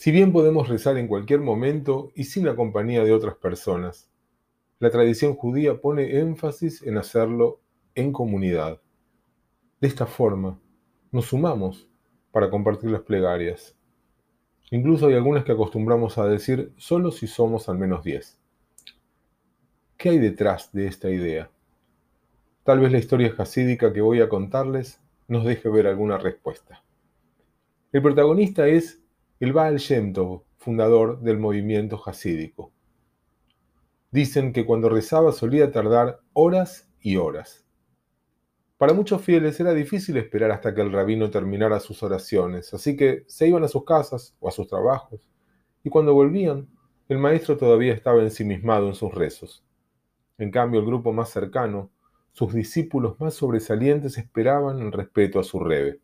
Si bien podemos rezar en cualquier momento y sin la compañía de otras personas, la tradición judía pone énfasis en hacerlo en comunidad. De esta forma, nos sumamos para compartir las plegarias. Incluso hay algunas que acostumbramos a decir solo si somos al menos diez. ¿Qué hay detrás de esta idea? Tal vez la historia jasídica que voy a contarles nos deje ver alguna respuesta. El protagonista es el Baal Shem Tov, fundador del movimiento jasídico. Dicen que cuando rezaba solía tardar horas y horas. Para muchos fieles era difícil esperar hasta que el rabino terminara sus oraciones, así que se iban a sus casas o a sus trabajos, y cuando volvían, el maestro todavía estaba ensimismado en sus rezos. En cambio, el grupo más cercano, sus discípulos más sobresalientes esperaban en respeto a su rebe.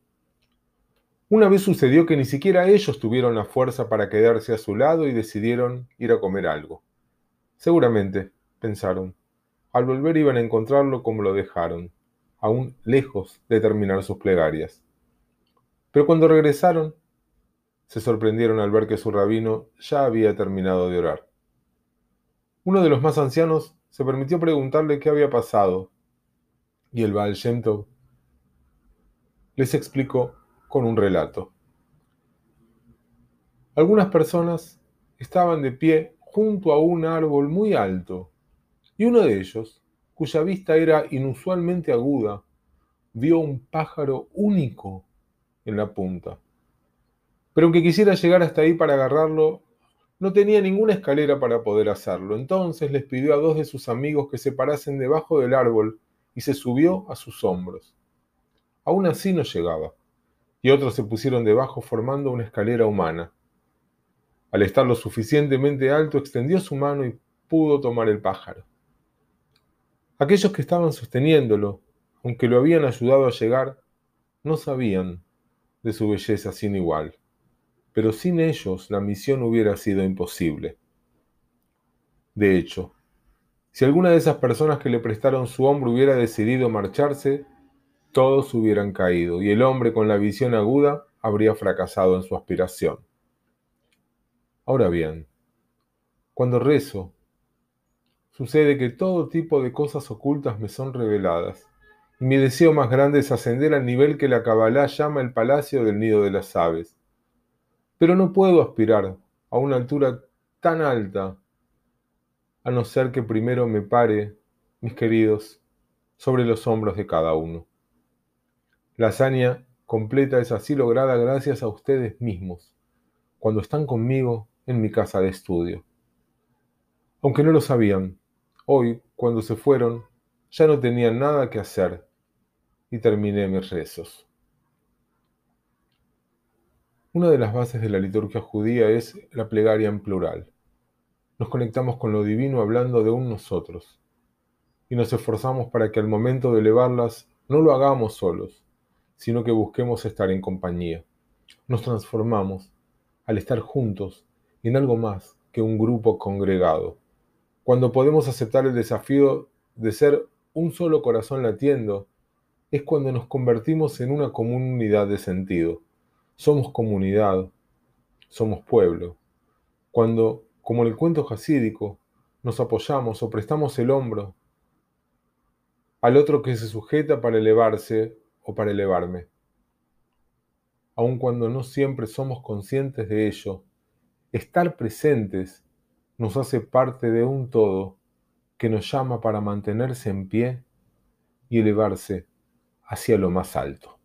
Una vez sucedió que ni siquiera ellos tuvieron la fuerza para quedarse a su lado y decidieron ir a comer algo. Seguramente, pensaron, al volver iban a encontrarlo como lo dejaron, aún lejos de terminar sus plegarias. Pero cuando regresaron, se sorprendieron al ver que su rabino ya había terminado de orar. Uno de los más ancianos se permitió preguntarle qué había pasado, y el Baal les explicó con un relato. Algunas personas estaban de pie junto a un árbol muy alto, y uno de ellos, cuya vista era inusualmente aguda, vio un pájaro único en la punta. Pero aunque quisiera llegar hasta ahí para agarrarlo, no tenía ninguna escalera para poder hacerlo. Entonces les pidió a dos de sus amigos que se parasen debajo del árbol y se subió a sus hombros. Aún así no llegaba y otros se pusieron debajo formando una escalera humana. Al estar lo suficientemente alto, extendió su mano y pudo tomar el pájaro. Aquellos que estaban sosteniéndolo, aunque lo habían ayudado a llegar, no sabían de su belleza sin igual, pero sin ellos la misión hubiera sido imposible. De hecho, si alguna de esas personas que le prestaron su hombro hubiera decidido marcharse, todos hubieran caído y el hombre con la visión aguda habría fracasado en su aspiración. Ahora bien, cuando rezo, sucede que todo tipo de cosas ocultas me son reveladas, y mi deseo más grande es ascender al nivel que la Kabbalah llama el palacio del nido de las aves. Pero no puedo aspirar a una altura tan alta, a no ser que primero me pare, mis queridos, sobre los hombros de cada uno. La hazaña completa es así lograda gracias a ustedes mismos, cuando están conmigo en mi casa de estudio. Aunque no lo sabían, hoy, cuando se fueron, ya no tenían nada que hacer y terminé mis rezos. Una de las bases de la liturgia judía es la plegaria en plural. Nos conectamos con lo divino hablando de un nosotros y nos esforzamos para que al momento de elevarlas no lo hagamos solos, sino que busquemos estar en compañía. Nos transformamos al estar juntos en algo más que un grupo congregado. Cuando podemos aceptar el desafío de ser un solo corazón latiendo, es cuando nos convertimos en una comunidad de sentido. Somos comunidad, somos pueblo. Cuando, como en el cuento jasídico, nos apoyamos o prestamos el hombro al otro que se sujeta para elevarse o para elevarme. Aun cuando no siempre somos conscientes de ello, estar presentes nos hace parte de un todo que nos llama para mantenerse en pie y elevarse hacia lo más alto.